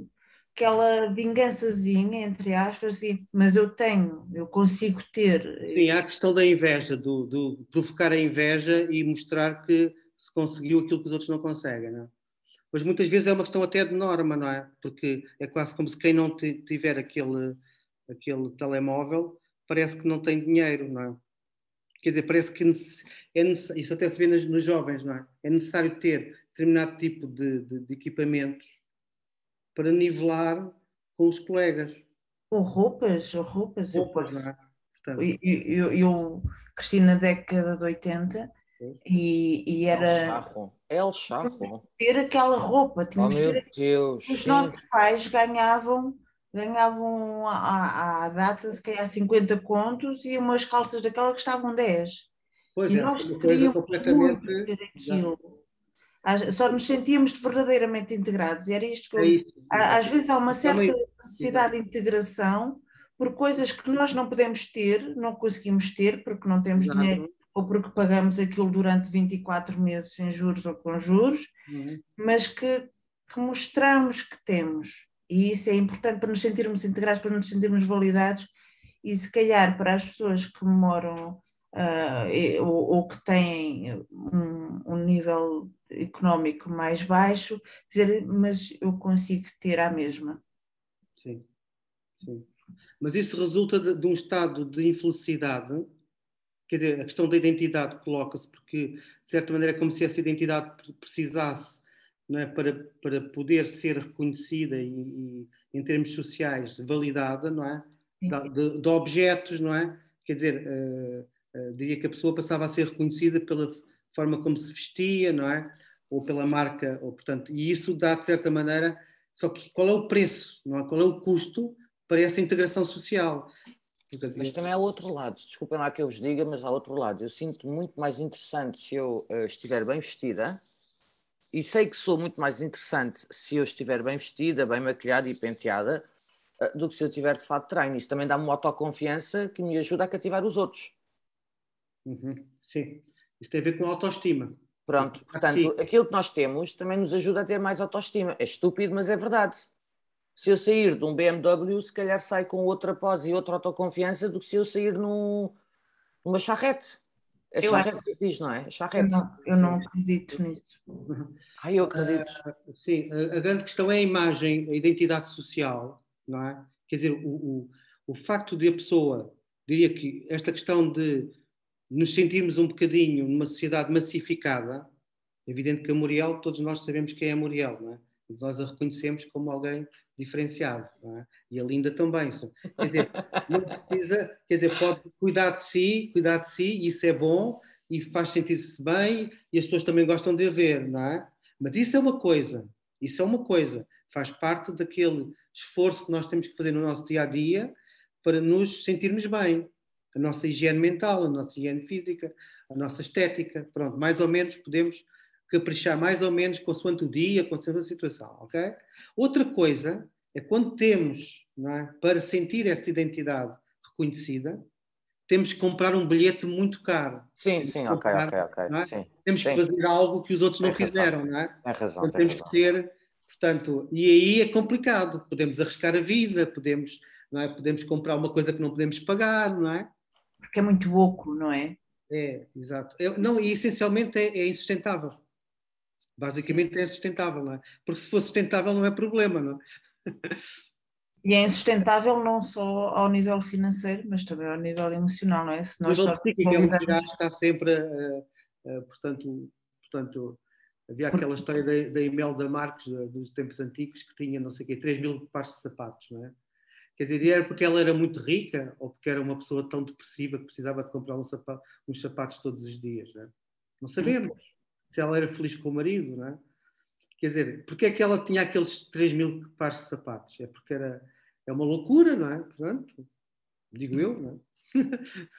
aquela vingançazinha, entre aspas, assim, mas eu tenho, eu consigo ter. Sim, há a questão da inveja, do, do provocar a inveja e mostrar que se conseguiu aquilo que os outros não conseguem, não é? Mas muitas vezes é uma questão até de norma, não é? Porque é quase como se quem não tiver aquele, aquele telemóvel parece que não tem dinheiro, não é? Quer dizer, parece que é isso até se vê nos, nos jovens, não é? É necessário ter determinado tipo de, de, de equipamentos para nivelar com os colegas. Ou roupas, ou roupas. roupas eu, é? eu, eu, eu, cresci na década de 80 e, e era. É o charro. Ter aquela roupa. Tínhamos oh, meu ter... Deus. Os sim. nossos pais ganhavam ganhavam à, à data se calhar 50 contos e umas calças daquela que estavam 10. Pois e é, nós uma coisa completamente. Aquilo. Só nos sentíamos verdadeiramente integrados, e era isto que eu... é isso. Às vezes há uma certa necessidade de integração por coisas que nós não podemos ter, não conseguimos ter, porque não temos Exato. dinheiro ou porque pagamos aquilo durante 24 meses sem juros ou com juros, uhum. mas que, que, mostramos que temos. E isso é importante para nos sentirmos integrados, para nos sentirmos validados, e se calhar para as pessoas que moram uh, ou, ou, que têm um, um, nível económico mais baixo, dizer, mas eu consigo ter a mesma. Sim, sim. Mas isso resulta de, de um estado de infelicidade, quer dizer, a questão da identidade coloca-se, porque de certa maneira é como se essa identidade precisasse não é, para, para poder ser reconhecida e, e em termos sociais validada, não é? De, de, objetos, não é? Quer dizer, uh, uh, diria que a pessoa passava a ser reconhecida pela forma como se vestia, não é? Ou pela marca, ou portanto, e isso dá de certa maneira, só que qual é o preço, não é? Qual é o custo para essa integração social? Portanto, mas também há outro lado, desculpem lá que eu vos diga, mas há outro lado. Eu sinto muito mais interessante se eu uh, estiver bem vestida, e sei que sou muito mais interessante se eu estiver bem vestida, bem maquilhada e penteada, uh, do que se eu tiver de fato treino. Isso também dá-me uma autoconfiança que me ajuda a cativar os outros. Uhum, sim. Isso tem a ver com a autoestima. Pronto, portanto, Sim. aquilo que nós temos também nos ajuda a ter mais autoestima. É estúpido, mas é verdade. Se eu sair de um BMW, se calhar sai com outra pose e outra autoconfiança do que se eu sair num, numa charrete. É eu charrete que se diz, não é? Charrete. Eu não, eu não acredito nisso. Ah, eu acredito. Uh, sim, a, a, grande questão é a imagem, a identidade social, não é? Quer dizer, o, o, o facto de a pessoa, diria que esta questão de nos sentirmos um bocadinho numa sociedade massificada, é evidente que a Muriel, todos nós sabemos quem é a Muriel, não é? nós a reconhecemos como alguém diferenciado, é? e a Linda também. Quer dizer, não precisa, quer dizer, pode cuidar de si, cuidar de si, isso é bom, e faz sentir-se bem, e as pessoas também gostam de a ver, não é? Mas isso é uma coisa, isso é uma coisa, faz parte daquele esforço que nós temos que fazer no nosso dia a dia para nos sentirmos bem a nossa higiene mental, a nossa higiene física, a nossa estética. Pronto, mais ou menos podemos caprichar mais ou menos consoante o dia, consoante a situação, ok? Outra coisa é quando temos, é, para sentir essa identidade reconhecida, temos que comprar um bilhete muito caro. Sim, sim, comprar, ok, ok, ok. É? Sim, temos sim. que fazer algo que os outros tem não razão. fizeram, não é? Tem razão. Então, temos razão. que ter, portanto, e aí é complicado. Podemos arriscar a vida, podemos, não é? podemos comprar uma coisa que não podemos pagar, não é? Porque é muito oco, não é? É, exato. É, não, e essencialmente é, é insustentável. Basicamente Sim. é sustentável, não é? Porque se for sustentável não é problema, não é? E é insustentável não só ao nível financeiro, mas também ao nível emocional, não é? Se nós só psíquico, validamos... é estar sempre, uh, uh, portanto, portanto, havia aquela história da, da Imelda Marques, dos tempos antigos, que tinha, não sei o quê, 3 mil pares de sapatos, não é? Quer dizer, era porque ela era muito rica ou porque era uma pessoa tão depressiva que precisava de comprar um sapato, uns sapatos todos os dias. Não, é? não sabemos se ela era feliz com o marido, não é? Quer dizer, porque é que ela tinha aqueles 3 mil pares de sapatos? É porque era é uma loucura, não é? Portanto, digo eu, não é?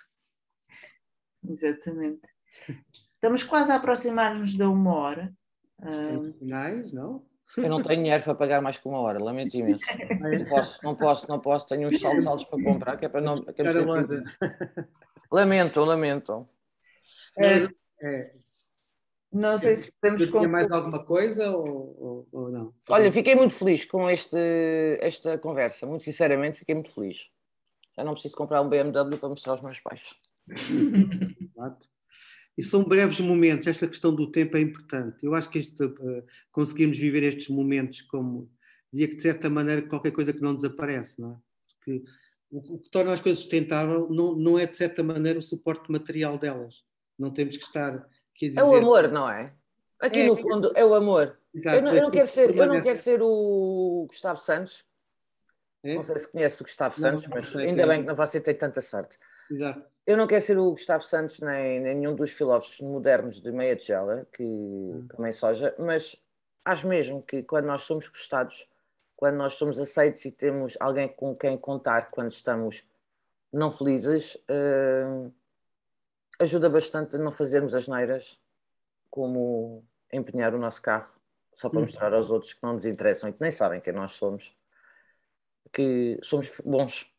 Exatamente. Estamos quase a aproximar-nos da uma hora. Finais, não? Eu não tenho dinheiro para pagar mais que uma hora, lamento imenso. Não posso, não posso, não posso. Tenho uns saltos altos para comprar, que é para não. Que é para lamento, lamento. É, é. Não sei se podemos concluir. mais alguma coisa ou, ou, ou, não? Olha, fiquei muito feliz com este, esta conversa. Muito sinceramente, fiquei muito feliz. Já não preciso comprar um BMW para mostrar aos meus pais. Exato. E são breves momentos, esta questão do tempo é importante. Eu acho que este, uh, conseguimos viver estes momentos como, dizia que de certa maneira qualquer coisa que não desaparece, não é? Porque o, o que torna as coisas sustentáveis não, não é de certa maneira o suporte material delas. Não temos que estar... Dizer... É o amor, não é? Aqui é, no fundo é o amor. Exato, eu, não, eu, não quero ser, eu não quero ser o Gustavo Santos. É? Não sei se conhece o Gustavo Santos, não, mas ainda é. bem que não você tem tanta sorte. Exato. Eu não quero ser o Gustavo Santos nem, nem nenhum dos filósofos modernos de meia tigela, que hum. comem soja, mas acho mesmo que quando nós somos gostados, quando nós somos aceitos e temos alguém com quem contar quando estamos não felizes, uh, ajuda bastante a não fazermos as neiras, como empenhar o nosso carro só para hum. mostrar aos outros que não nos interessam e que nem sabem quem nós somos, que somos bons.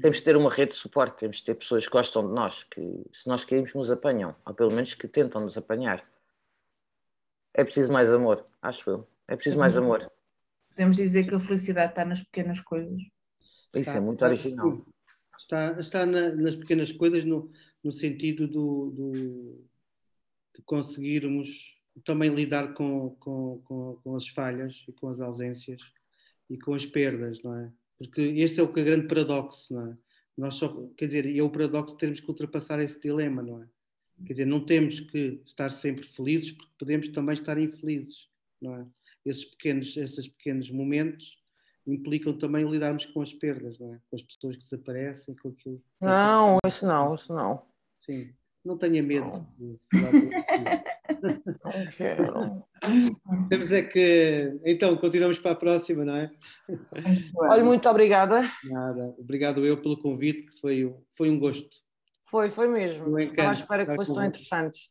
Temos de ter uma rede de suporte, temos de ter pessoas que gostam de nós, que se nós caímos nos apanham, ou pelo menos que tentam nos apanhar. É preciso mais amor, acho eu. É preciso mais uhum. amor. Podemos dizer que a felicidade está nas pequenas coisas. Isso é está, é muito original. Está, está na, nas pequenas coisas no, no sentido do, do, de conseguirmos também lidar com, com, com, com as falhas e com as ausências e com as perdas, não é? Porque esse é o que é grande paradoxo, não é? Nós só, quer dizer, e é o paradoxo de termos que ultrapassar esse dilema, não é? Quer dizer, não temos que estar sempre felizes, porque podemos também estar infelizes, não é? Esses pequenos, esses pequenos momentos implicam também lidarmos com as perdas, não é? Com as pessoas que desaparecem, com aquilo. Não, isso não, isso não. Sim. Não tenha medo não. de falar Não quero. Temos é que. Então, continuamos para a próxima, não é? Olha, muito obrigada. Nada. Obrigado eu pelo convite, que foi, foi um gosto. Foi, foi mesmo. Um Estava à espera que fosse tão interessante.